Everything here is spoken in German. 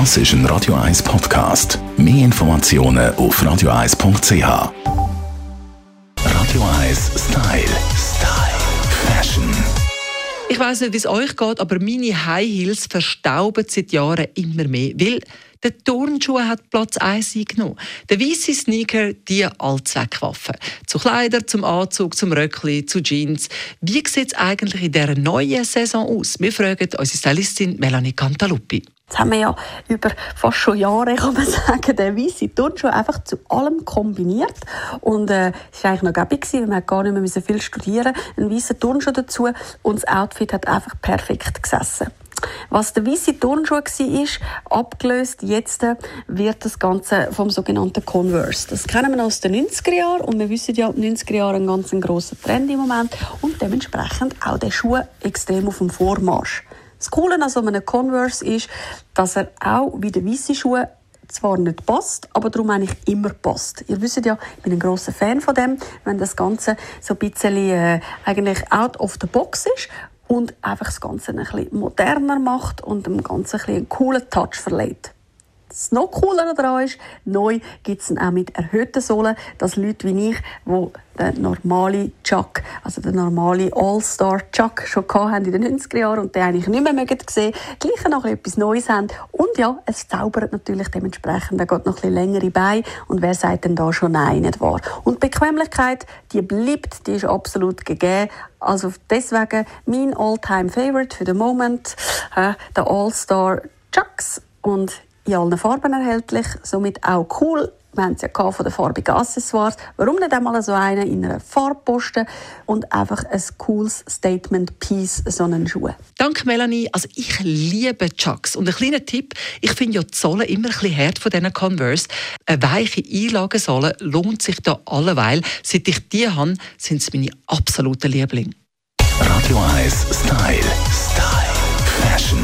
Das ist ein Radio 1 Podcast. Mehr Informationen auf radio1.ch. Radio 1 Style. Style. Fashion. Ich weiß nicht, wie es euch geht, aber meine High Heels verstauben seit Jahren immer mehr, weil der Turnschuh hat Platz 1 eingenommen. Der weiße Sneaker, die Allzweckwaffe. Zu Kleider, zum Anzug, zum Röckli, zu Jeans. Wie sieht es eigentlich in dieser neuen Saison aus? Wir fragen unsere Stylistin Melanie Cantaluppi. Jetzt haben wir ja über fast schon Jahre, kann man sagen, den weißen Turnschuh einfach zu allem kombiniert. Und äh, es war eigentlich noch gäbig, gewesen, wir gar nicht mehr viel studieren Ein weißer Turnschuh dazu und das Outfit hat einfach perfekt gesessen. Was der weiße Turnschuh war, abgelöst. Jetzt äh, wird das Ganze vom sogenannten Converse. Das kennen wir aus den 90er Jahren und wir wissen ja, 90er Jahre ein ganz grosser Trend im Moment und dementsprechend auch der Schuh extrem auf dem Vormarsch. Das Coole an so einem Converse ist, dass er auch wie der weiße Schuh zwar nicht passt, aber darum eigentlich immer passt. Ihr wisst ja, ich bin ein großer Fan von dem, wenn das Ganze so ein bisschen äh, eigentlich out of the box ist und einfach das Ganze ein bisschen moderner macht und dem Ganzen ein einen coolen Touch verleiht. Das noch cooler daran ist, neu gibt es auch mit erhöhten Sohlen, dass Leute wie ich, die den normalen Chuck, also den normalen All-Star Chuck schon haben in den 90er Jahren und den eigentlich nicht mehr mögen sehen, gleich noch etwas Neues haben. Und ja, es zaubert natürlich dementsprechend, er geht noch ein bisschen längere Beine und wer sagt denn da schon nein, nicht wahr? Und die Bequemlichkeit, die bleibt, die ist absolut gegeben. Also deswegen mein All-Time Favorite für den Moment, äh, der All-Star Chucks und in allen Farben erhältlich, somit auch cool. Wir haben es ja von den farbigen Accessoires. Warum nicht einmal so einen in einer Farbposte und einfach ein cooles Statement-Piece, so einen Schuh. Danke Melanie. Also ich liebe Chucks. Und ein kleiner Tipp, ich finde ja die Sohle immer ein bisschen hart von diesen Converse. Eine weiche Einlagensohle lohnt sich da alleweil. Seit ich die habe, sind es meine absoluten Lieblinge. Radio 1 Style. Style. Fashion.